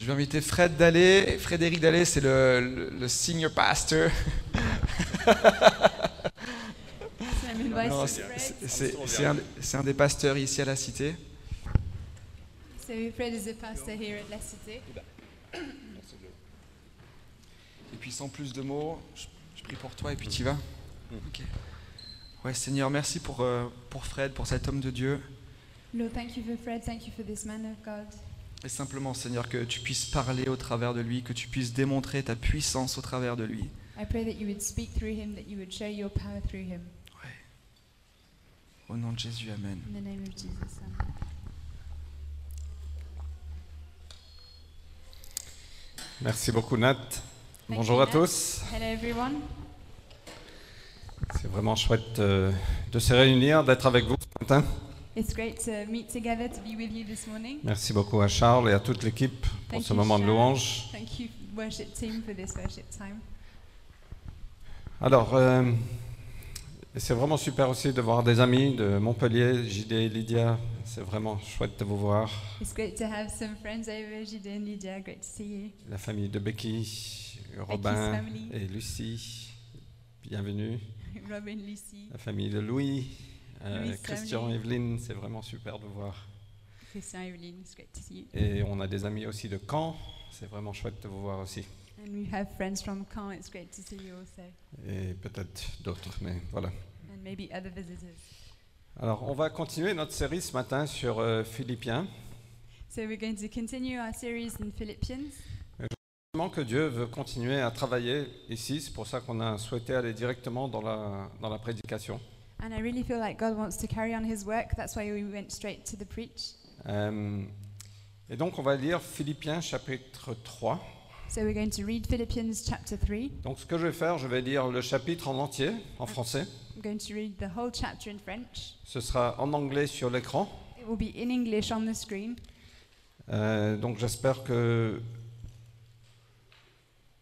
Je vais inviter Fred Dallet. Frédéric Dallet, c'est le, le, le senior pastor. C'est- un, des pasteurs ici à la Cité. Fred La. Et puis sans plus de mots, je, je prie pour toi et puis tu vas. Ok. Ouais, Seigneur, merci pour, euh, pour Fred, pour cet homme de Dieu. Lord, thank you for Fred. Thank you for this man of God. Et simplement, Seigneur, que tu puisses parler au travers de lui, que tu puisses démontrer ta puissance au travers de lui. I pray that you would speak through him, that you would show your power through him. Au nom de Jésus, Amen. In the name of Jesus. Amen. Merci beaucoup Nat. Bonjour you, à Nat. tous. Hello, everyone. C'est vraiment chouette euh, de se réunir, d'être avec vous ce matin. It's great to meet together, to be with you this morning. Merci beaucoup à Charles et à toute l'équipe pour Thank ce you, moment de louange. Thank you, worship team, for this worship time. Alors, euh, c'est vraiment super aussi de voir des amis de Montpellier, JD et Lydia. C'est vraiment chouette de vous voir. It's great to have some friends over, Jide and Lydia. Great to see you. La famille de Becky, Robin family. et Lucie. Bienvenue. Robin, Lucy, La famille de Louis, Louis, Christian. Evelyne. C'est vraiment super de voir. Christian, Evelyn. It's great to see you. Et on a des amis aussi de Caen. C'est vraiment chouette de vous voir aussi. And we have friends from Caen. It's great to see you also. Et peut-être d'autres, mais voilà. And maybe other visitors. Alors, on va continuer notre série ce matin sur euh, Philippiens. So we're going to continue our series in Philippians. Vraiment que Dieu veut continuer à travailler ici. C'est pour ça qu'on a souhaité aller directement dans la, dans la prédication. And I really feel like God wants to carry on his work. That's why we went straight to the preach. Euh, et donc, on va lire Philippiens chapitre 3. So we're going to read Philippians chapter 3. Donc, ce que je vais faire, je vais lire le chapitre en entier, en français. I'm going to read the whole chapter in French. Ce sera en anglais sur l'écran. It will be in English on the screen. Euh, donc, j'espère que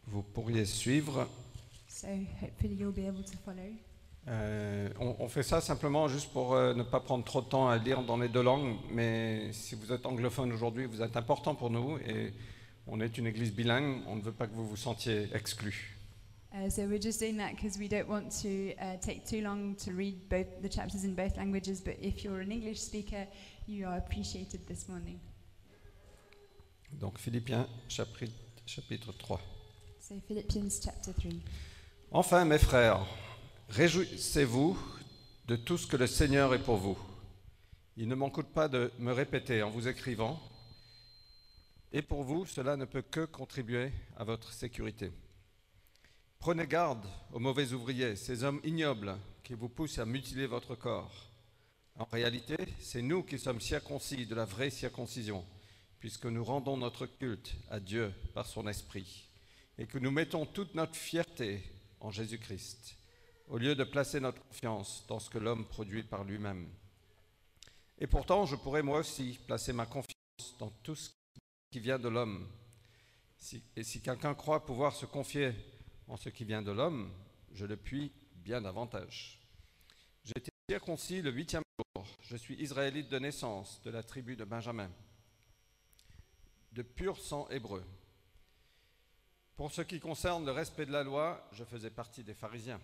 vous pourriez suivre. So hopefully you'll be able to follow. Euh, on, on fait ça simplement juste pour euh, ne pas prendre trop de temps à lire dans les deux langues, mais si vous êtes anglophone aujourd'hui, vous êtes important pour nous et on est une église bilingue, on ne veut pas que vous vous sentiez exclus. Uh, so we're just doing that because we don't want to uh, take too long to read both the chapters in both languages. But if you're an English speaker, you are appreciated this morning. Donc Philippiens chapitre, chapitre 3. So Philippians chapter 3. Enfin mes frères, réjouissez-vous de tout ce que le Seigneur est pour vous. Il ne m'en coûte pas de me répéter en vous écrivant, et pour vous, cela ne peut que contribuer à votre sécurité. Prenez garde aux mauvais ouvriers, ces hommes ignobles qui vous poussent à mutiler votre corps. En réalité, c'est nous qui sommes circoncis de la vraie circoncision, puisque nous rendons notre culte à Dieu par son Esprit, et que nous mettons toute notre fierté en Jésus-Christ, au lieu de placer notre confiance dans ce que l'homme produit par lui-même. Et pourtant, je pourrais moi aussi placer ma confiance dans tout ce qui vient de l'homme. Et si quelqu'un croit pouvoir se confier en ce qui vient de l'homme, je le puis bien davantage. J'ai été circoncis le huitième jour. Je suis israélite de naissance, de la tribu de Benjamin, de pur sang hébreu. Pour ce qui concerne le respect de la loi, je faisais partie des pharisiens.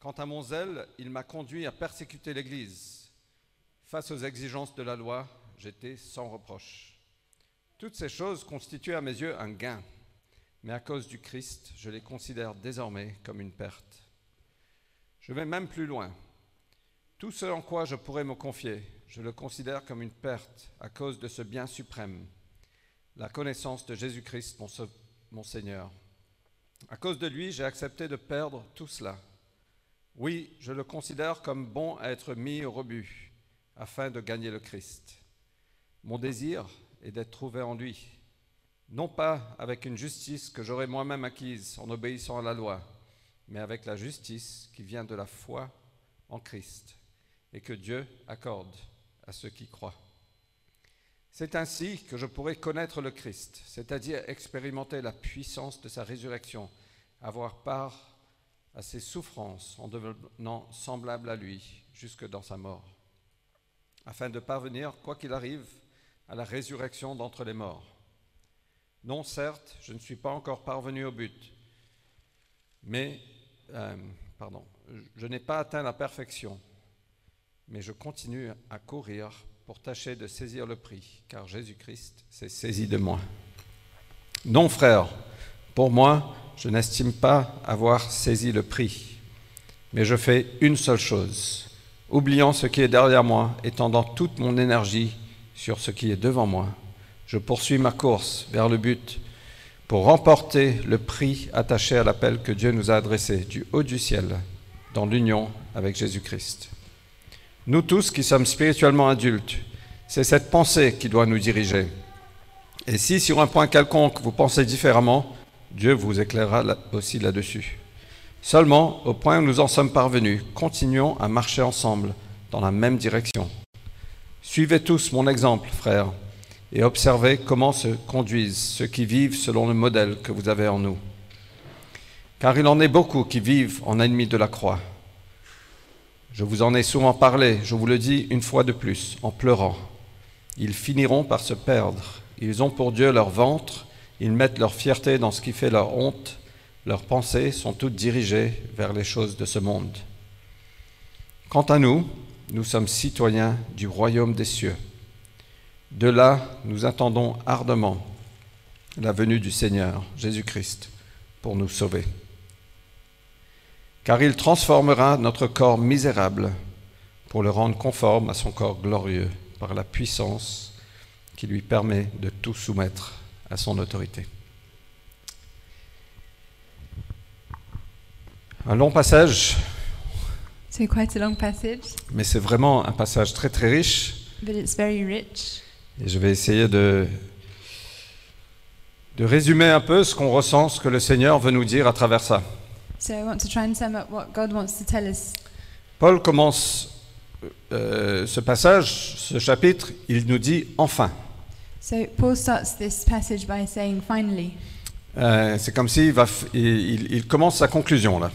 Quant à mon zèle, il m'a conduit à persécuter l'Église. Face aux exigences de la loi, j'étais sans reproche. Toutes ces choses constituaient à mes yeux un gain, mais à cause du Christ, je les considère désormais comme une perte. Je vais même plus loin. Tout ce en quoi je pourrais me confier, je le considère comme une perte à cause de ce bien suprême, la connaissance de Jésus-Christ, mon, Seigneur. À cause de lui, j'ai accepté de perdre tout cela. Oui, je le considère comme bon à être mis au rebut, afin de gagner le Christ. Mon désir est d'être trouvé en lui, non pas avec une justice que j'aurais moi-même acquise en obéissant à la loi, mais avec la justice qui vient de la foi en Christ et que Dieu accorde à ceux qui croient. C'est ainsi que je pourrai connaître le Christ, c'est-à-dire expérimenter la puissance de sa résurrection, avoir part à ses souffrances en devenant semblable à lui jusque dans sa mort, afin de parvenir, quoi qu'il arrive, à la résurrection d'entre les morts. Non, certes, je ne suis pas encore parvenu au but, mais, euh, pardon, je n'ai pas atteint la perfection, mais je continue à courir pour tâcher de saisir le prix, car Jésus-Christ s'est saisi de moi. Non, frère, pour moi, je n'estime pas avoir saisi le prix, mais je fais une seule chose, oubliant ce qui est derrière moi et tendant toute mon énergie sur ce qui est devant moi. Je poursuis ma course vers le but pour remporter le prix attaché à l'appel que Dieu nous a adressé du haut du ciel dans l'union avec Jésus-Christ. Nous tous qui sommes spirituellement adultes, c'est cette pensée qui doit nous diriger. Et si sur un point quelconque vous pensez différemment, Dieu vous éclairera aussi là-dessus. Seulement, au point où nous en sommes parvenus, continuons à marcher ensemble dans la même direction. Suivez tous mon exemple, frères, et observez comment se conduisent ceux qui vivent selon le modèle que vous avez en nous. Car il en est beaucoup qui vivent en ennemis de la croix. Je vous en ai souvent parlé, je vous le dis une fois de plus, en pleurant. Ils finiront par se perdre. Ils ont pour Dieu leur ventre, ils mettent leur fierté dans ce qui fait leur honte, leurs pensées sont toutes dirigées vers les choses de ce monde. Quant à nous, nous sommes citoyens du royaume des cieux. De là, nous attendons ardemment la venue du Seigneur Jésus-Christ pour nous sauver. Car il transformera notre corps misérable pour le rendre conforme à son corps glorieux par la puissance qui lui permet de tout soumettre à son autorité. Un long passage, So, quite a long passage, mais c'est vraiment un passage très très riche but it's very rich. et je vais essayer de, de résumer un peu ce qu'on ressent, ce que le Seigneur veut nous dire à travers ça. So, I want to try and sum up what God wants to tell us. Paul commence euh, ce passage, ce chapitre, il nous dit enfin. So, Paul starts this passage by saying, finally. Euh, c'est comme s'il va, f- il, il- il commence sa conclusion là.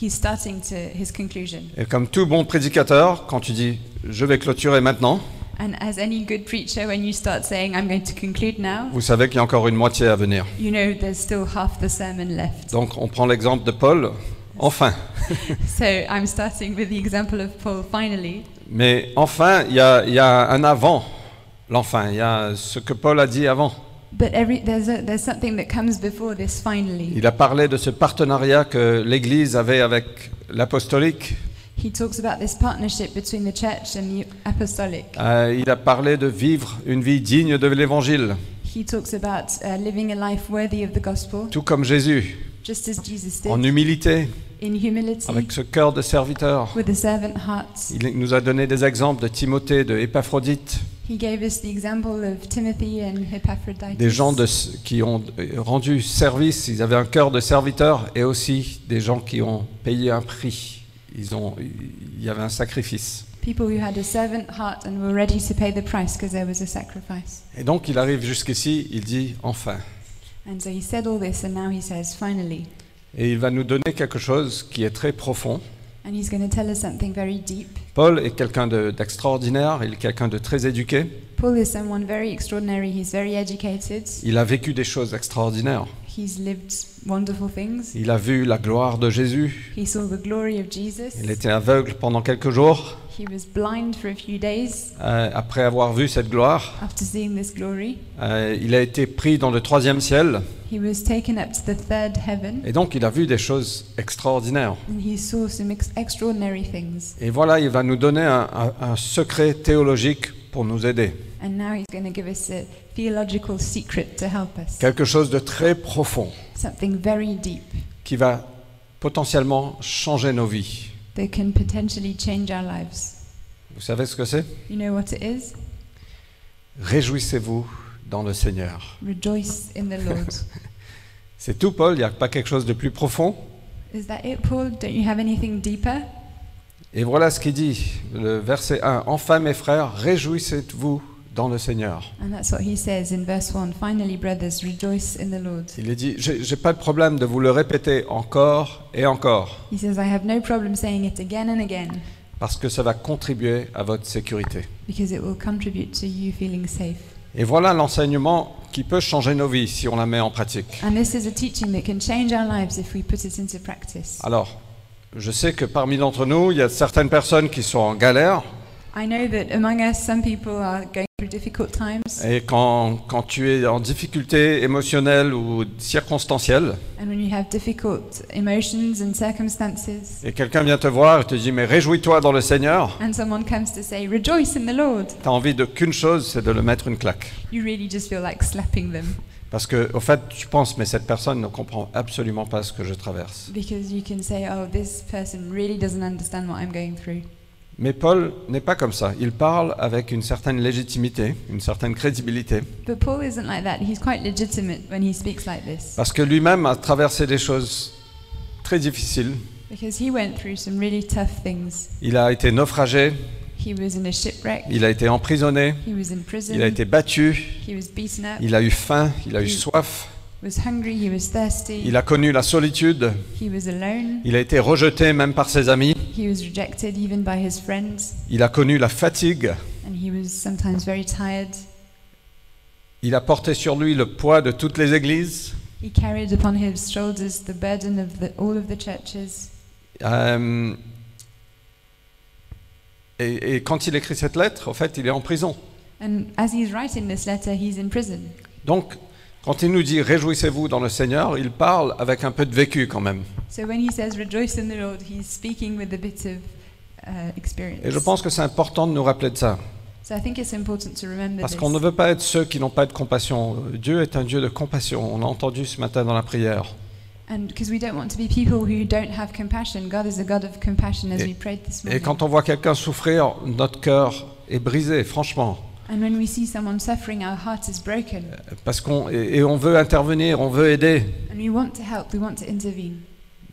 He's starting to his conclusion. Et comme tout bon prédicateur, quand tu dis je vais clôturer maintenant, And as any good preacher, when you start saying, I'm going to conclude now, vous savez qu'il y a encore une moitié à venir. you know there's still half the sermon left. Donc on prend l'exemple de Paul, enfin. So, I'm starting with the example of Paul, finally. Mais enfin, il y a, il y a un avant l'enfin, il y a ce que Paul a dit avant. But every, there's, a, there's something that comes before this, finally. Il a parlé de ce partenariat que l'Église avait avec l'apostolique. He talks about this partnership between the church and the apostolic. Euh, il a parlé de vivre une vie digne de l'Évangile, He talks about uh, living a life worthy of the gospel, tout comme Jésus, just as Jesus did, en humilité, in humility, avec ce cœur de serviteur. with a servant heart. Il nous a donné des exemples de Timothée, de Épaphrodite, He gave us the example of Timothy and Epaphroditus. des gens de- qui ont rendu service, ils avaient un cœur de serviteur, et aussi des gens qui ont payé un prix. Ils ont, il y avait un sacrifice. People who had a servant heart and were ready to pay the price because there was a sacrifice. Et donc il arrive jusqu'ici, il dit enfin. And so he said all this, and now he says, finally. Et il va nous donner quelque chose qui est très profond. And he's going to tell us something very deep. Paul est quelqu'un de- d'extraordinaire, il est quelqu'un de très éduqué, Paul is someone very extraordinary. He's very educated. il a vécu des choses extraordinaires. He's lived wonderful things. Il a vu la gloire de Jésus, He saw the glory of Jesus. il était aveugle pendant quelques jours. He was blind for a few days Euh, après avoir vu cette gloire, after seeing this glory. euh, il a été pris dans le troisième ciel, He was taken up to the third heaven et donc il a vu des choses extraordinaires. and he saw some ex- extraordinary things. Et voilà, il va nous donner un, un- un secret théologique pour nous aider. And now he's going to give us a theological secret to help us. Quelque chose de très profond Something very deep qui va potentiellement changer nos vies. That can potentially change our lives. Vous savez ce que c'est? You know what it is? Réjouissez-vous dans le Seigneur. Rejoice in the Lord. C'est tout, Paul, il n'y a pas quelque chose de plus profond? is that it, Paul? Don't you have anything deeper? Et voilà ce qu'il dit, le verset 1. Enfin, mes frères, réjouissez-vous dans le Seigneur. And that's what he says in verse 1. Finally, brothers, rejoice in the Lord. Il est dit, j'ai pas de problème de vous le répéter encore et encore, He says, I have no problem saying it again and again parce que ça va contribuer à votre sécurité. because it will contribute to you feeling safe. Et voilà l'enseignement qui peut changer nos vies si on la met en pratique. And this is a teaching that can change our lives if we put it into practice. Alors, je sais que parmi d'entre nous, il y a certaines personnes qui sont en galère. I know that among us, some people are going through difficult times. Et quand, quand tu es en difficulté émotionnelle ou circonstancielle, And when you have difficult emotions and circumstances, et quelqu'un vient te voir et te dit, mais réjouis-toi dans le Seigneur, and someone comes to say, Rejoice in the Lord, tu as envie de qu'une chose, c'est de le mettre une claque. you really just feel like slapping them Parce que, au fait, tu penses, mais cette personne ne comprend absolument pas ce que je traverse. because you can say, Oh, this person really doesn't understand what I'm going through. Mais Paul n'est pas comme ça. Il parle avec une certaine légitimité, une certaine crédibilité, But Paul isn't like that. He's quite legitimate when he speaks like this. Parce que lui-même a traversé des choses très difficiles. because he went through some really tough things. Il a été naufragé, He was in a shipwreck, il a été emprisonné, he was in prison, il a été battu, he was beaten up, il a eu faim, il a eu soif, was hungry, he was thirsty, il a connu la solitude, he was alone, il a été rejeté même par ses amis, he was rejected even by his friends, il a connu la fatigue, and he was sometimes very tired. il a porté sur lui le poids de toutes les églises. He carried upon his shoulders the burden of the, all of the churches. Euh, et, et quand il écrit cette lettre, en fait, il est en prison. And as he's writing this letter, he's in prison. Donc, quand il nous dit réjouissez-vous dans le Seigneur, il parle avec un peu de vécu quand même. So when he says rejoice in the Lord, he's speaking with a bit of uh, experience. Et je pense que c'est important de nous rappeler de ça. So I think it's important to remember Parce qu'on ne veut pas être ceux qui n'ont pas de compassion. Dieu est un Dieu de compassion. On l'a entendu ce matin dans la prière. And because we don't want to be people who don't have compassion. God is a God of compassion, as Et- we prayed this Et morning. quand on voit quelqu'un souffrir, notre cœur est brisé, franchement. And when we see someone suffering, our heart is broken. Parce qu'on et et on veut intervenir, on veut aider. And we want to help, we want to intervene.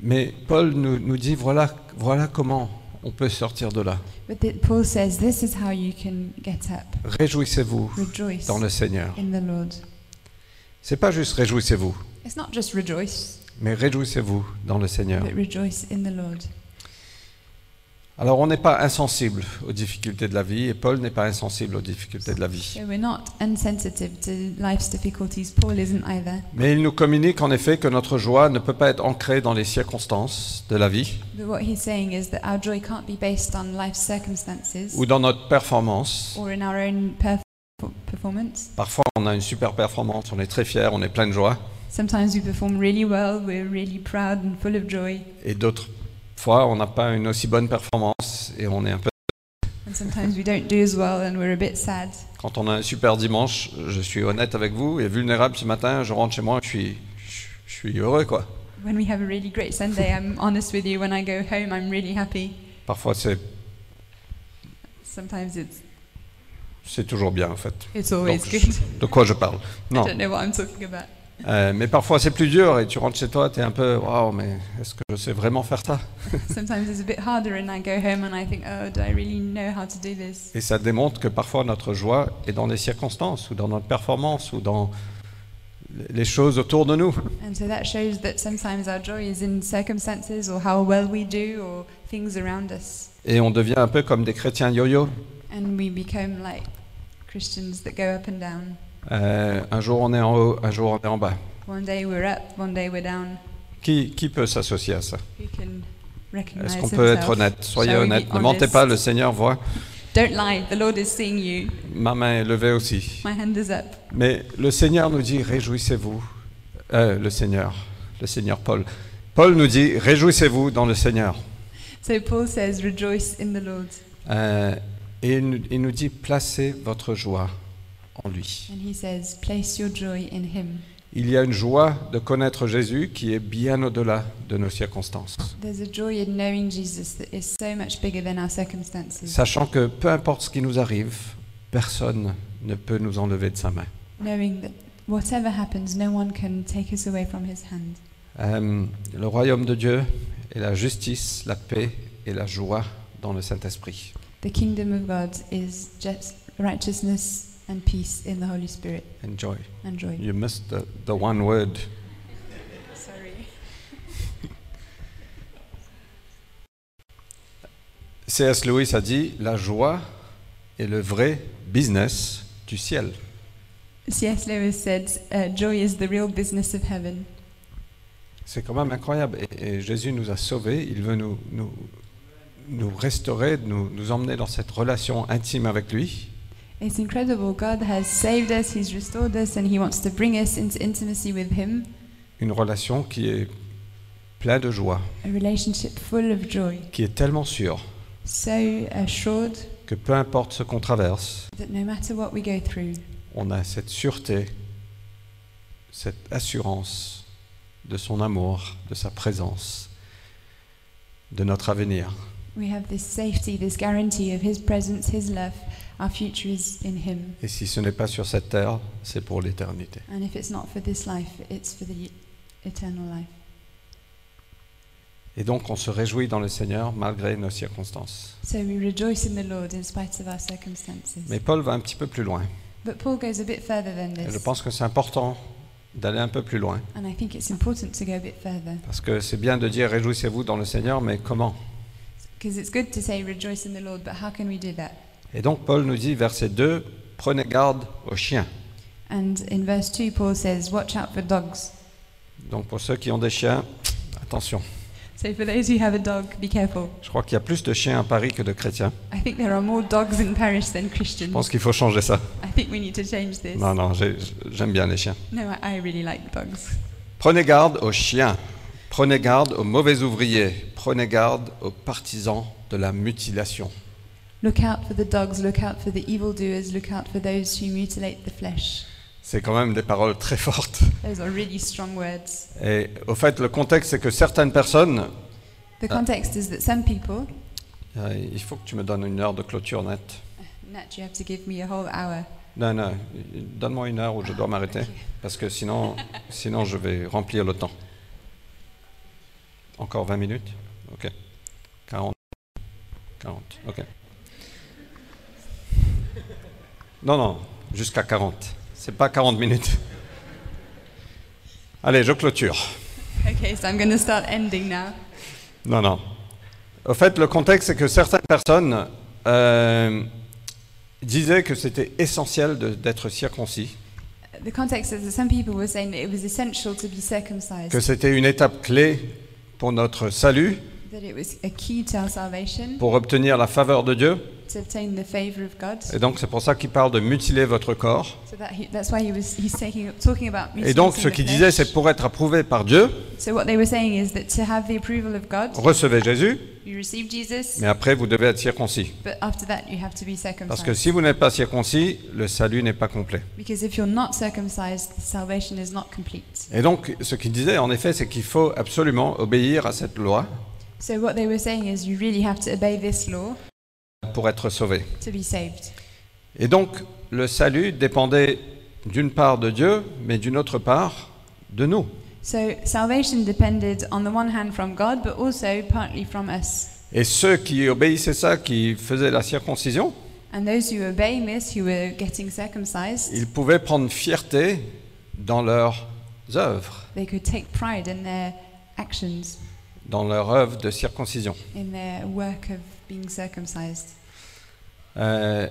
Mais Paul nous, nous dit voilà, voilà comment on peut sortir de là. But Paul says this is how you can get up. Réjouissez-vous Rejoice dans le Seigneur. in the Lord. C'est pas juste réjouissez-vous, It's not just rejoice, mais réjouissez-vous dans le Seigneur. but rejoice in the Lord. Alors on n'est pas insensible aux difficultés de la vie et Paul n'est pas insensible aux difficultés de la vie. So we're not insensitive to life's difficulties. Paul isn't either. Mais il nous communique en effet que notre joie ne peut pas être ancrée dans les circonstances de la vie But what he's saying is that our joy can't be based on life's circumstances ou dans notre performance. or in our own perf- performance. Parfois on a une super performance, on est très fier, on est plein de joie. Sometimes we perform really well, we're really proud and full of joy. Et d'autres fois on n'a pas une aussi bonne performance et on est un peu... And sometimes we don't do as well and we're a bit sad. Quand on a un super dimanche, je suis honnête avec vous et vulnérable ce matin, je rentre chez moi, je suis, je suis heureux quoi. When we have a really great Sunday, I'm honest with you, when I go home, I'm really happy. Parfois c'est Sometimes it's, c'est toujours bien en fait. it's always Donc, good. De quoi je parle I Non. don't know what I'm talking about. Euh, mais parfois c'est plus dur et tu rentres chez toi, tu es un peu waouh, mais est-ce que je sais vraiment faire ça? Sometimes it's a bit harder, and I go home and I think, oh, do I really know how to do this? Et ça démontre que parfois notre joie est dans les circonstances ou dans notre performance ou dans les choses autour de nous. And so that shows that sometimes our joy is in circumstances or how well we do or things around us. Et on devient un peu comme des chrétiens yo-yo. And we become like Christians that go up and down. Euh, un jour on est en haut, un jour on est en bas. One day we're up, one day we're down. Qui, qui peut s'associer à ça? Est-ce qu'on peut être honnête? Soyez honnête. Ne mentez pas, le Seigneur voit. Don't lie, the Lord is seeing you. Ma main est levée aussi. My hand is up. Mais le Seigneur nous dit réjouissez-vous. Euh, le Seigneur, le Seigneur Paul. Paul nous dit réjouissez-vous dans le Seigneur. So Paul says, rejoice in the Lord. Euh, et il nous- il nous dit placez votre joie en lui. And he says, place your joy in him. Il y a une joie de connaître Jésus qui est bien au-delà de nos circonstances. There's a joy in knowing Jesus that is so much bigger than our circumstances. Sachant que peu importe ce qui nous arrive, personne ne peut nous enlever de sa main. Knowing that whatever happens, no one can take us away from his hand. Euh, le royaume de Dieu est la justice, la paix et la joie dans le Saint-Esprit. The kingdom of God is righteousness and peace in the Holy Spirit Enjoy. and joy. You missed the, the one word. Sorry. C.S. Lewis a dit La joie est le vrai business du ciel. C.S. Lewis said, uh, "Joy is the real business of heaven." C'est quand même incroyable. Et, et Jésus nous a sauvés. Il veut nous, nous, nous restaurer, nous, nous emmener dans cette relation intime avec lui. It's incredible. God has saved us, He's restored us, and He wants to bring us into intimacy with Him, Une relation qui est pleine de joie, a relationship full of joy, qui est tellement sûre so assured que peu importe ce qu'on traverse, that no matter what we go through, on a cette sûreté, cette assurance de son amour, de sa présence, de notre avenir. we have this safety, this guarantee of His presence, His love. Our future is in Him. Et si ce n'est pas sur cette terre, c'est pour l'éternité. And if it's not for this life, it's for the eternal life. Et donc on se réjouit dans le Seigneur malgré nos circonstances. So we rejoice in the Lord in spite of our circumstances. Mais Paul va un petit peu plus loin. But Paul goes a bit further than Et je this. pense que c'est important d'aller un peu plus loin. And I think it's important to go a bit further. Parce que c'est bien de dire réjouissez-vous dans le Seigneur, mais comment? Because it's good to say rejoice in the Lord, but how can we do that? Et donc Paul nous dit, verset 2, prenez garde aux chiens. And in verse 2, Paul says, Watch out for dogs. Donc pour ceux qui ont des chiens, attention. So for those who have a dog, be careful. Je crois qu'il y a plus de chiens à Paris que de chrétiens. I think there are more dogs in Paris than Je Christians. pense qu'il faut changer ça. I think we need to change this. Non, non, j'ai- j'aime bien les chiens. No, I really like dogs. Prenez garde aux chiens. Prenez garde aux mauvais ouvriers. Prenez garde aux partisans de la mutilation. Look out for the dogs, look out for the evildoers, look out for those who mutilate the flesh. C'est quand même des paroles très fortes. Those are really strong words. Et au fait, le contexte, c'est que certaines personnes... The context is that some people, Euh, il faut que tu me donnes une heure de clôture nette. Nat, you have to give me a whole hour. Non, non, donne-moi une heure où je dois m'arrêter, parce que sinon, sinon je vais remplir le temps. Encore 20 minutes? Ok. 40 40, ok. Non, non, jusqu'à 40. C'est pas 40 minutes. Allez, je clôture. Okay, so I'm going to start ending now. Non, non. Au fait, le contexte, c'est que certaines personnes euh, disaient que c'était essentiel d'être circoncis, The context is that some people were saying that it was essential to be que circumcised, c'était une étape clé pour notre salut, that it was a key to our salvation, pour obtenir la faveur de Dieu. to obtain the favor of God. Et donc, c'est pour ça qu'il parle de mutiler votre corps. So that he, that's why he was he's taking talking about Et donc, ce qu'il disait, c'est pour être approuvé par Dieu, So what they were saying is that to have the approval of God, recevez Jésus, you receive Jesus, mais après, vous devez être circoncis. but after that you have to be Parce que si vous n'êtes pas circoncis, le salut n'est pas complet. Because if you're not circumcised, the salvation is not complete. Et donc, ce qu'il disait, en effet, c'est qu'il faut absolument obéir à cette loi So what they were saying is you really have to obey this law pour être sauvé. to be saved. Et donc, le salut dépendait d'une part de Dieu, mais d'une autre part de nous. So salvation depended on the one hand from God, but also partly from us. Et ceux qui obéissaient ça, qui faisaient la circoncision, And those who obey this, who were getting circumcised, ils pouvaient prendre fierté dans leurs œuvres, they could take pride in their actions, dans leur œuvre de circoncision. in their work of being circumcised. Euh,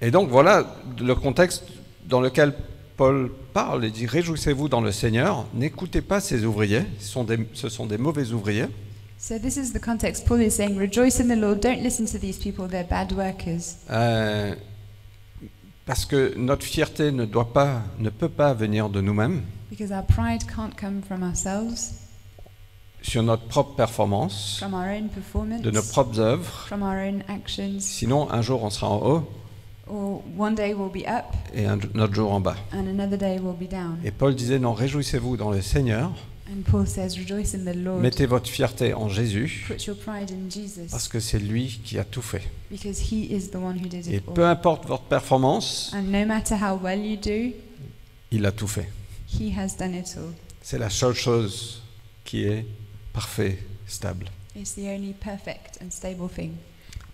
et donc voilà le contexte dans lequel Paul parle et dit Réjouissez-vous dans le Seigneur, n'écoutez pas ces ouvriers, ce sont des, ce sont des mauvais ouvriers, So this is the context. Paul is saying, "Rejoice in the Lord. Don't listen to these people; they're bad workers." euh, parce que notre fierté ne, doit pas, ne peut pas venir de nous-mêmes, Because our pride can't come from ourselves, sur notre propre performance, from our own performance, de nos propres œuvres. from our own actions, Sinon, un jour on sera en haut or one day we'll be up et un autre jour en bas. and another day we'll be down. Et Paul disait Non, réjouissez-vous dans le Seigneur, And Paul says, "Rejoice in the Lord. mettez votre fierté en Jésus, Put your pride in Jesus, parce que c'est lui qui a tout fait. because He is the one who did Et it peu all. importe votre performance, And no matter how well you do, il a tout fait. He has done it all. C'est la seule chose qui est parfait, stable. It's the only perfect and stable thing.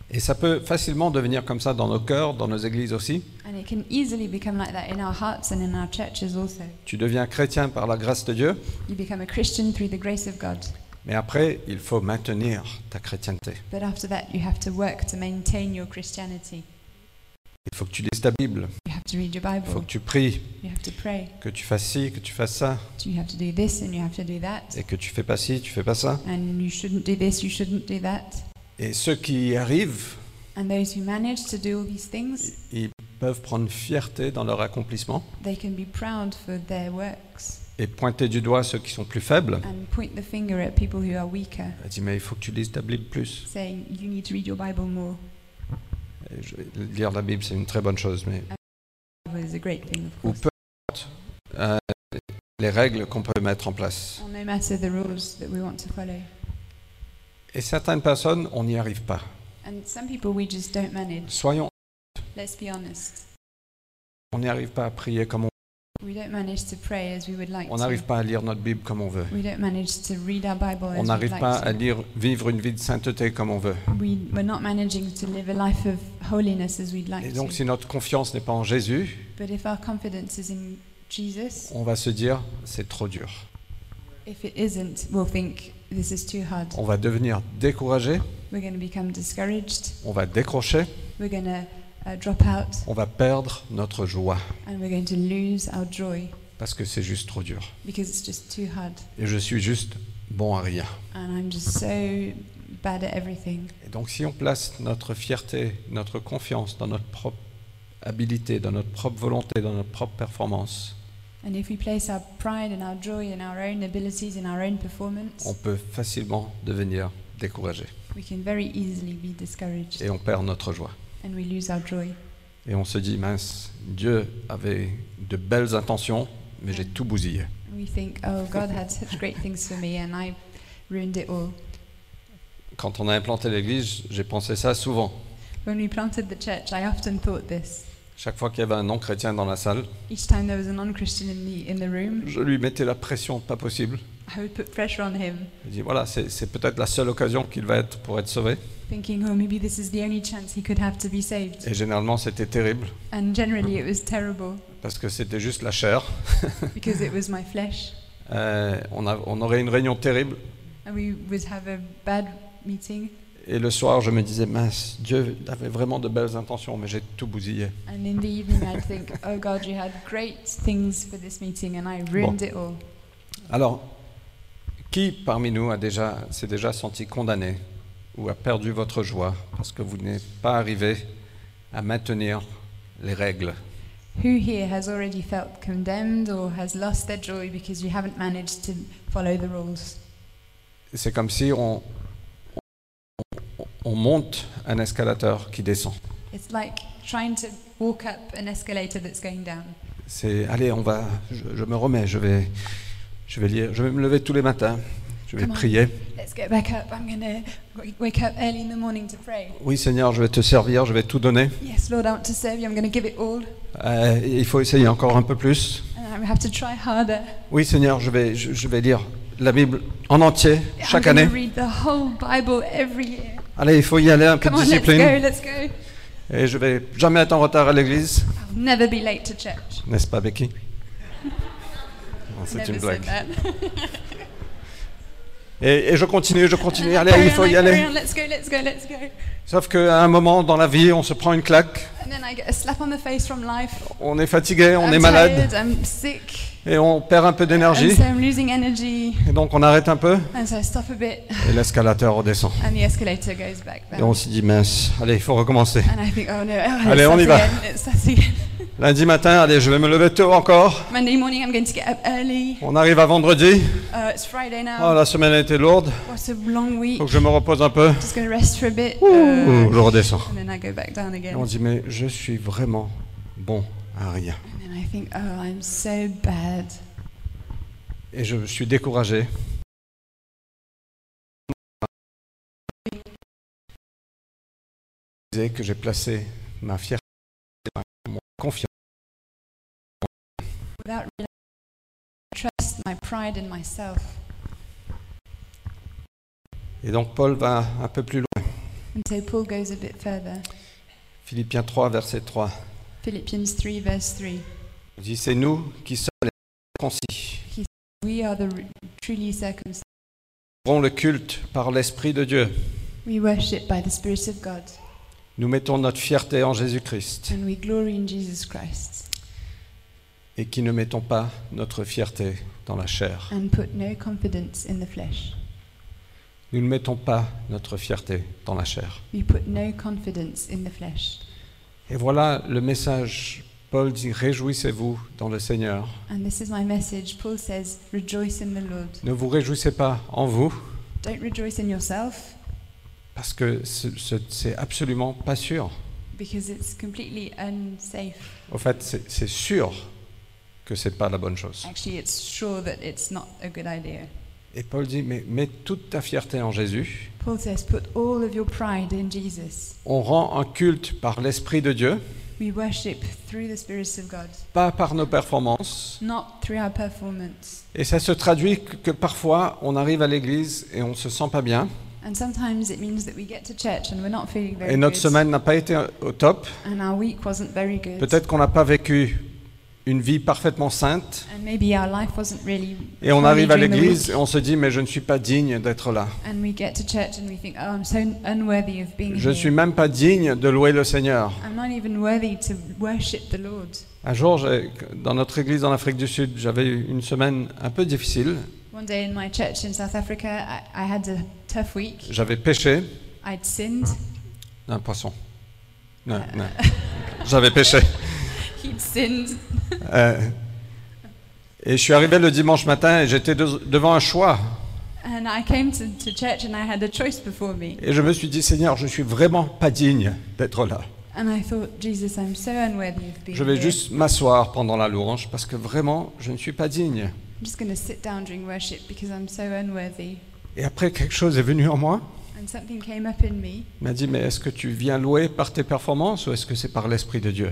Et ça peut facilement devenir comme ça dans nos cœurs, dans nos églises aussi. And it can easily become like that in our hearts and in our churches also. Tu deviens chrétien par la grâce de Dieu, You become a Christian through the grace of God. mais après, il faut maintenir ta chrétienté. But after that, you have to work to maintain your Christianity. Il faut que tu lises ta Bible. You have to read your il faut que tu pries, You have to pray. que tu fasses ci, que tu fasses ça, You have to do this and you have to do that. et que tu fais pas ci, tu fais pas ça. And you shouldn't do this, you shouldn't do that. Et ceux qui y arrivent, And those who manage to do all these things, ils peuvent prendre fierté dans leur accomplissement they can be proud for their works et pointer du doigt ceux qui sont plus faibles. and point the finger at people who are weaker, Elle dit mais il faut que tu lises ta Bible plus. Lire la Bible c'est une très bonne chose, mais ou peu importe euh, les règles qu'on peut mettre en place. Et certaines personnes, on n'y arrive pas. And some people we just don't manage. Soyons, Let's be honest. on n'y arrive pas à prier comme on We don't manage to pray as we would like on n'arrive pas à lire notre Bible comme on veut. We don't manage to read our Bible as On n'arrive pas à lire, vivre une vie de sainteté comme on veut. We, we're not managing to live a life of holiness as we'd like Et donc si notre confiance n'est pas en Jésus, But if our confidence is in Jesus, on va se dire c'est trop dur. if it isn't, we'll think this is too hard. On va devenir découragé, We're going to become discouraged. on va décrocher, Uh, drop out, on va perdre notre joie and we're going to lose our joy parce que c'est juste trop dur. because it's just too hard. Et je suis juste bon à rien. And I'm just so bad at everything. Et donc si on place notre fierté, notre confiance dans notre propre habilité, dans notre propre volonté, dans notre propre performance, And if we place our pride and our joy in our own abilities, in our own performance, on peut facilement devenir découragé. we can very easily be discouraged Et on perd notre joie. And we lose our joy. Et on se dit, mince, Dieu avait de belles intentions, mais j'ai tout bousillé. And we think, oh, God had such great things for me and I ruined it all. Quand on a implanté l'église, j'ai pensé ça souvent. When we planted the church, I often thought this. Chaque fois qu'il y avait un non-chrétien dans la salle, Each time there was a non-Christian in the, in the room, je lui mettais la pression pas possible. I would put pressure on him, Je dis, voilà, c'est peut-être la seule occasion qu'il va être pour être sauvé. thinking, oh, maybe this is the only chance he could have to be saved. Et généralement, c'était terrible, And generally, it was terrible parce que c'était juste la chair. because it was my flesh. Euh, on, a- on aurait une réunion terrible. And we would have a bad meeting. Et le soir, je me disais, mince, Dieu avait vraiment de belles intentions, mais j'ai tout bousillé. And in the evening, I'd think, oh, God, you had great things for this meeting and I ruined it all. Alors, qui parmi nous a déjà, s'est déjà senti condamné ou a perdu votre joie parce que vous n'êtes pas arrivé à maintenir les règles? Who here has already felt condemned or has lost their joy because you haven't managed to follow the rules? C'est comme si on, on, on monte un escalateur qui descend. It's like trying to walk up an escalator that's going down. C'est, allez, on va, je, je me remets, je vais, je vais lire, je vais me lever tous les matins, je vais prier. Let's get back up. I'm going to wake up early in the morning to pray. Oui, Seigneur, je vais te servir, je vais tout donner. Yes, Lord, I want to serve you. I'm going to give it all. Euh, il faut essayer encore un peu plus. And I have to try harder. Oui, Seigneur, je vais, je, je vais lire la Bible en entier chaque I'm année. going to read the whole Bible every year. Allez, il faut y aller un peu Come de on, let's go, discipline. let's go. Et je vais jamais être en retard à l'église. I'll never be late to church. N'est-ce pas, Becky? C'est une blague. Et, et je continue, je continue. I Allez, il faut y aller. on, Let's go, let's go, let's go. Sauf qu'à un moment dans la vie, on se prend une claque, And then I get a slap on the face from life. on est fatigué, on I'm est malade, tired, I'm sick, et on perd un peu d'énergie. so I'm losing energy, Et donc on arrête un peu, and so I stop a bit, et l'escalateur redescend. and the escalator goes back Et on se dit, mince, allez, il faut recommencer. And I think, oh no, oh, Allez, on y va. Again, again. Lundi matin, allez, je vais me lever tôt encore. Monday morning, I'm going to get up early. On arrive à vendredi. Uh, it's Friday Oh, now. la semaine a été lourde. What a long week. Faut que je me repose un peu. Just going to rest for a bit. Ouh, Uh, je redescends. and then I go back down Et on again. dit, mais je suis vraiment bon à rien. And then I think, oh, I'm so bad. Et je suis découragé. que j'ai placé ma fierté, confiance Without realizing, I trust my pride in myself. Et donc Paul va un peu plus loin. And so Paul goes a bit further. Philippiens 3, verset 3. Philippians 3, verse 3. Il dit, c'est nous qui sommes les concis. We are the truly circumcised. Le culte par l'Esprit de Dieu. We worship by the Spirit of God. Nous mettons notre fierté en Jésus-Christ and we glory in Jesus Christ et qui ne mettons pas notre fierté dans la chair. and put no confidence in the flesh. Nous ne mettons pas notre fierté dans la chair. We put no confidence in the flesh. Et voilà le message. Paul dit Réjouissez-vous dans le Seigneur. And this is my message. Paul says, Rejoice in the Lord. Ne vous réjouissez pas en vous, Don't rejoice in yourself parce que ce- ce- c'est absolument pas sûr. because it's completely unsafe. Au fait, c'est sûr que c'est pas la bonne chose. Actually, it's sure that it's not a good idea. Et Paul dit Mais mets toute ta fierté en Jésus. Paul says, Put all of your pride in Jesus. On rend un culte par l'Esprit de Dieu, We worship through the Spirit of God, pas par nos performances. not through our performance. Et ça se traduit que, que parfois on arrive à l'église et on se sent pas bien. And sometimes it means that we get to church and we're not feeling very Et notre good, semaine n'a pas été au top. and our week wasn't very good. Peut-être qu'on n'a pas vécu une vie parfaitement sainte. And maybe our life wasn't really. Et on arrive à l'église et on se dit Mais je ne suis pas digne d'être là. And we get to church and we think, oh, I'm so unworthy of being Je here. suis même pas digne de louer le Seigneur. I'm not even worthy to worship the Lord. Un jour, dans notre église en Afrique du Sud, j'avais une semaine un peu difficile. One day in my church in South Africa, I, I had a tough week. J'avais péché. I'd sinned. Un poisson. Non, non. J'avais péché. He'd sinned. Euh, et je suis arrivé le dimanche matin et j'étais de- devant un choix. And I came to, to church and I had a choice before me. Et je me suis dit, Seigneur, je suis vraiment pas digne d'être là. And I thought, Jesus, I'm so unworthy of being Je vais here. juste m'asseoir pendant la louange parce que vraiment, je ne suis pas digne. I'm just going to sit down during worship because I'm so unworthy. Et après, quelque chose est venu en moi. Il m'a dit, mais est-ce que tu viens louer par tes performances ou est-ce que c'est par l'Esprit de Dieu?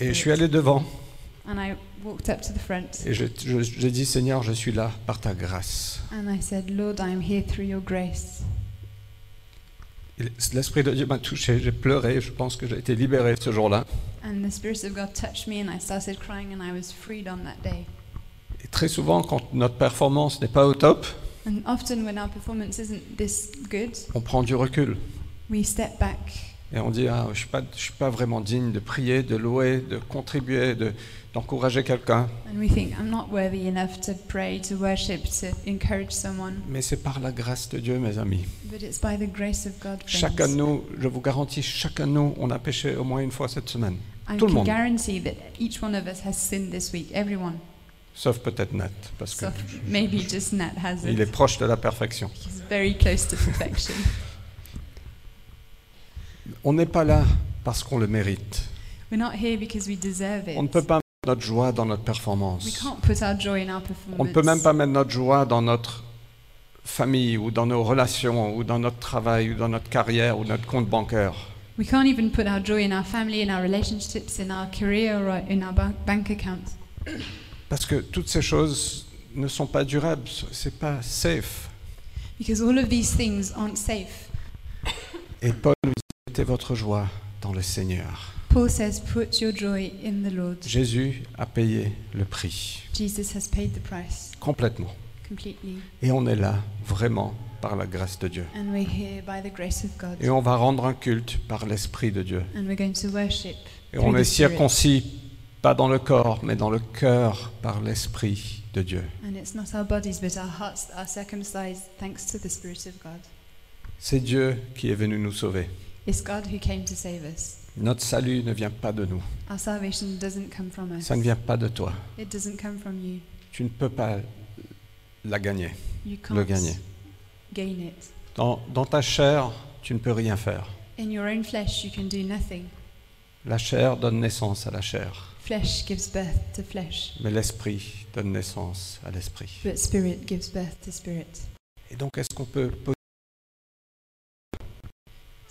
Et je suis allé devant And I walked up to the front et je- dit, Seigneur, je suis là par ta grâce. and I said, Lord, I am here through your grace. L'Esprit de Dieu m'a touché, j'ai pleuré, je pense que j'ai été libéré ce jour-là. And the Spirit of God touched me and I started crying and I was freed on that day. Et très souvent, quand notre performance n'est pas au top, And often when our performance isn't this good, on prend du recul. we step back Et on dit, ah, je ne suis, pas- je suis pas vraiment digne de prier, de louer, de contribuer, de- d'encourager quelqu'un. and we think, I'm not worthy enough to pray, to worship, to encourage someone. Mais c'est par la grâce de Dieu, mes amis. But it's by the grace of God. Chacun de nous, je vous garantis, chacun de nous, on a péché au moins une fois cette semaine. I tout le can monde. guarantee that each one of us has sinned this week, everyone. Sauf peut-être Nat, parce que So maybe just Nat has il est proche de la perfection. He's very close to perfection. On n'est pas là parce qu'on le mérite. We're not here because we deserve it. On ne peut pas mettre notre joie dans notre We performance. can't put our joy in our performance. On ne peut même pas mettre notre joie dans notre famille ou dans nos relations ou dans notre travail ou dans notre carrière ou notre compte bancaire. We can't even put our joy in our family, in our relationships, in our career, or in our bank, bank account. Parce que toutes ces choses ne sont pas durables, c'est pas safe. Because all of these things aren't safe. Et Paul nous mettez votre joie dans le Seigneur. Paul says, Put your joy in the Lord. Jésus a payé le prix Jesus has paid the price complètement. completely. Et on est là vraiment par la grâce de Dieu. And we're here by the grace of God. Et on va rendre un culte par l'Esprit de Dieu. And we're going to worship. Et on est circoncis, pas dans le corps, mais dans le cœur par l'Esprit de Dieu. And it's not our bodies, but our hearts that are circumcised thanks to the Spirit of God. C'est Dieu qui est venu nous sauver. It's God who came to save us. Notre salut ne vient pas de nous. Our salvation doesn't come from us. Ça ne vient pas de toi. It doesn't come from you. Tu ne peux pas la gagner, You le can't gagner. gain it. Dans, dans ta chair, tu ne peux rien faire. In your own flesh, you can do nothing. La chair donne naissance à la chair, Flesh gives birth to flesh, mais l'esprit donne naissance à l'esprit. but spirit gives birth to spirit. Et donc, est-ce qu'on peut poser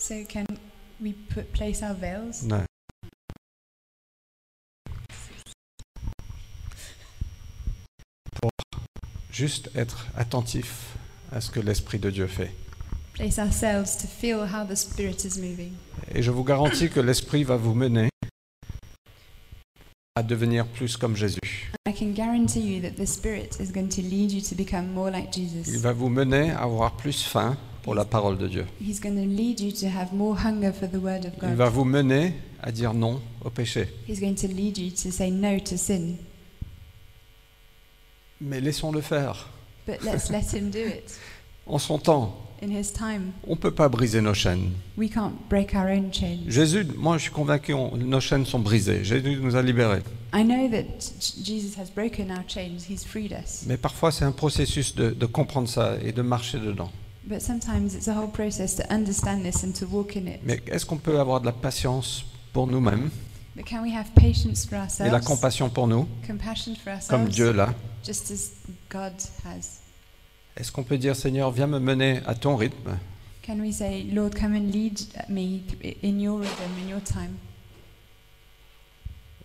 So, can we put, place our veils? Non. Pour juste être attentif à ce que l'Esprit de Dieu fait. Place ourselves to feel how the Spirit is moving. Et je vous garantis que l'Esprit va vous mener à devenir plus comme Jésus. I can guarantee you that the Spirit is going to lead you to become more like Il Jesus. va vous mener à avoir plus faim pour la parole de Dieu. He's going to lead you to have more hunger for the Word of Il God. va vous mener à dire non au péché. He's going to lead you to say no to sin. Mais laissons-le faire. But let's let Him do it En son temps, in His time. on ne peut pas briser nos chaînes. We can't break our own chains. Jésus, moi je suis convaincu, on- nos chaînes sont brisées. Jésus nous a libérés. Mais parfois c'est un processus de, de comprendre ça et de marcher dedans. But sometimes it's a whole process to understand this and to walk in it. Mais est-ce qu'on peut avoir de la patience pour nous-mêmes But can we have patience for et la ourselves? compassion pour nous, Compassion for ourselves? comme Dieu l'a? Just as God has. Est-ce qu'on peut dire Seigneur, viens me mener à ton rythme? Can we say, Lord, come and lead me in your rhythm, in your time?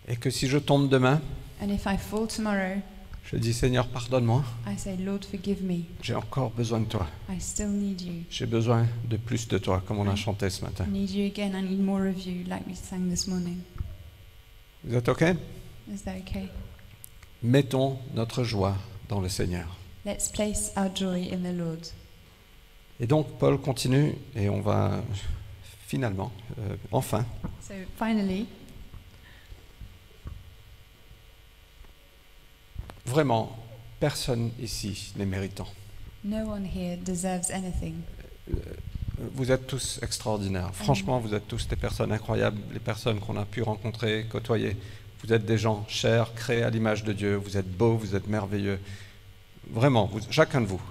et que si je tombe demain, And if I fall tomorrow, je dis Seigneur, pardonne-moi, I say, Lord, forgive me. j'ai encore besoin de toi. I still need you. J'ai besoin de plus de toi, comme on a chanté ce matin. I need you again. I need more of you, like we sang this morning. Vous êtes OK Is that okay? Mettons notre joie dans le Seigneur. Let's place our joy in the Lord. Et donc Paul continue et on va finalement, euh, enfin, So finally, vraiment, personne ici n'est méritant. no one here deserves anything. Vous êtes tous extraordinaires. Franchement, vous êtes tous des personnes incroyables, les personnes qu'on a pu rencontrer, côtoyer. Vous êtes des gens chers, créés à l'image de Dieu. Vous êtes beaux, vous êtes merveilleux. Vraiment, vous- chacun de vous.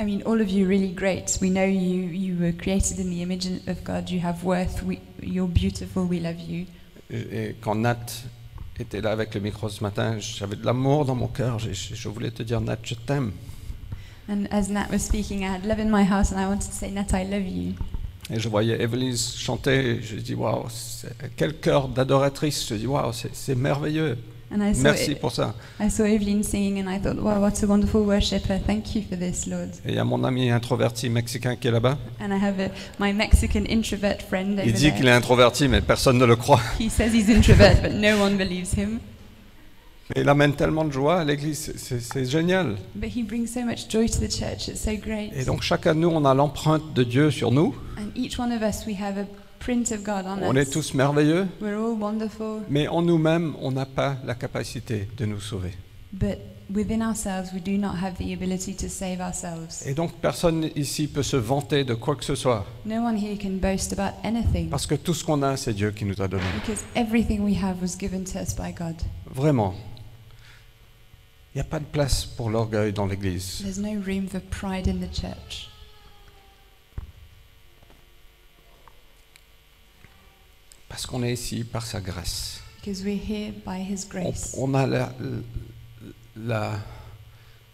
I mean, all of you really great. We know you. You were created in the image of God. You have worth. We, you're beautiful. We love you. Et, et quand Nat était là avec le micro ce matin, j'avais de l'amour dans mon cœur. Je, voulais te dire, Nat, je t'aime. And as Nat was speaking, I had love in my heart, and I wanted to say, Nat, I love you. Et je voyais Evelise chanter. et Je dis, waouh, quel cœur d'adoratrice. Je dis, waouh, c'est merveilleux. And I saw Merci it, pour ça. I saw Evelyn singing, and I thought, wow, what a wonderful worshipper. Thank you for this, Lord. Et il y a mon ami introverti mexicain qui est là-bas. And I have a, my Mexican introvert friend over Il dit there. qu'il est introverti, mais personne ne le croit. He says he's introvert, but no one believes him. Mais il amène tellement de joie à l'église, c'est- c'est c'est génial. But he brings so much joy to the church. It's so great. Et donc chacun de nous, on a l'empreinte de Dieu sur nous. And each one of us, we have a of God on est tous merveilleux, mais en nous-mêmes, on n'a pas la capacité de nous sauver. but within ourselves, we do not have the ability to save ourselves. Et donc personne ici peut se vanter de quoi que ce soit, No one here can boast about anything parce que tout ce qu'on a, c'est Dieu qui nous a donné. because everything we have was given to us by God. Vraiment. Il n'y a pas de place pour l'orgueil dans l'église. No room for pride in the church Parce qu'on est ici par sa grâce. we're here by His On, grace. on a la- la-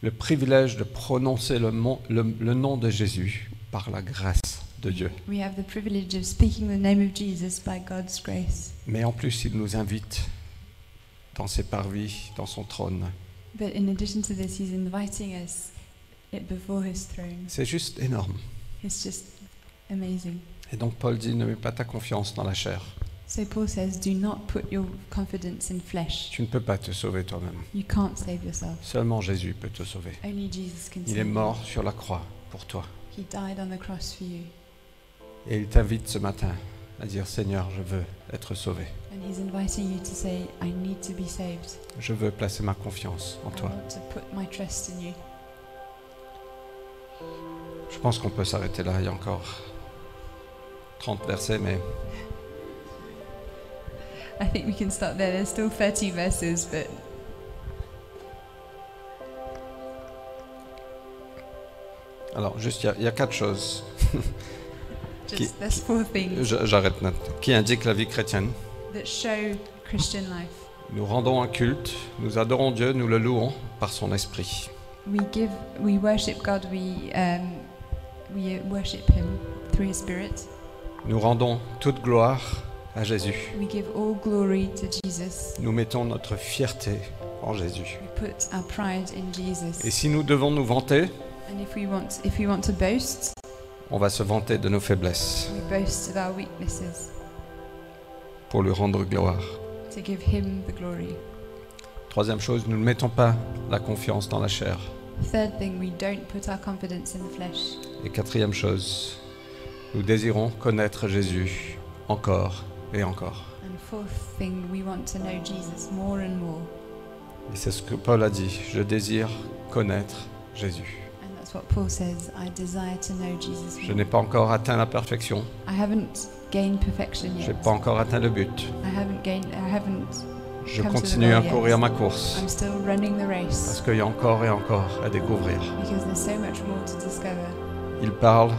le privilège de prononcer le, mon- le- le nom de Jésus par la grâce de Dieu. We have the privilege of speaking the name of Jesus by God's grace. Mais en plus, il nous invite dans ses parvis, dans son trône. But in addition to this, He's inviting us it before His throne. C'est juste énorme. It's just amazing. Et donc Paul dit, ne mets pas ta confiance dans la chair. So Paul says, Do not put your confidence in flesh. Tu ne peux pas te sauver toi-même. You can't save yourself. Seulement Jésus peut te sauver. Only Jesus can Il est you. mort sur la croix pour toi. He died on the cross for you. Et il t'invite ce matin à dire, Seigneur, je veux être sauvé. And He's inviting you to say, I need to be saved. Je veux placer ma confiance en I toi. want to put my trust in you. Je pense qu'on peut s'arrêter là. Il y a encore 30 versets, mais I think we can stop there. There's still 30 verses, but alors juste, il y a- il y, a quatre choses. Qui- J'arrête maintenant. Qui indiquent la vie chrétienne? that show Christian life. Nous rendons un culte, nous adorons Dieu, nous le louons par son esprit. We give, we worship God. We um, we worship Him through His Spirit. Nous rendons toute gloire à Jésus. We give all glory to Jesus. Nous mettons notre fierté en Jésus. We put our pride in Et si nous devons nous vanter, And if we want, if we want to boast, on va se vanter de nos faiblesses we boast of our weaknesses pour lui rendre gloire. to give Him the glory. Troisième chose, nous ne mettons pas la confiance dans la chair. Third thing, we don't put our confidence in the flesh. Et quatrième chose, nous désirons connaître Jésus encore et encore. Et c'est ce que Paul a dit, je désire connaître Jésus. Je n'ai pas encore atteint la perfection, je n'ai pas encore atteint le but. Je continue à courir ma course. Parce qu'il y a encore et encore à découvrir. Il parle,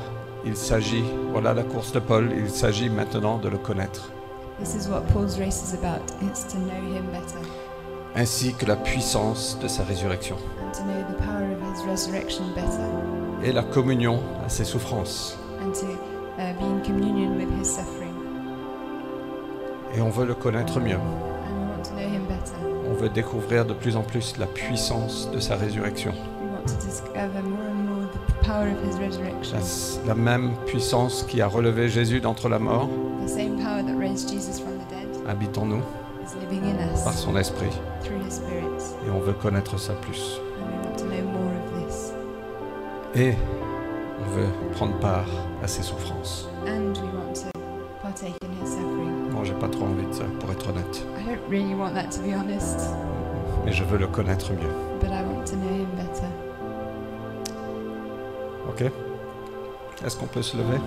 il s'agit, voilà la course de Paul, il s'agit maintenant de le connaître, This is what Paul's race is about. It's to know him better ainsi que la puissance de sa résurrection and to know the power of his resurrection better et la communion à ses souffrances. and to uh, be in communion with his suffering. Et on veut le connaître mieux. And we want to know him better. On veut découvrir de plus en plus la puissance de sa résurrection. We want to discover more and more the power of his resurrection. La, la même puissance qui a relevé Jésus d'entre la mort habite en nous par son esprit. through his spirit. Et on veut connaître ça plus. And we want to know more of this. Et on veut prendre part à ses souffrances. And we want to partake in his suffering. Bon, j'ai pas trop envie de ça, pour être honnête. Mais je veux le connaître mieux. but I want to know him better. Ok Est-ce qu'on peut se lever?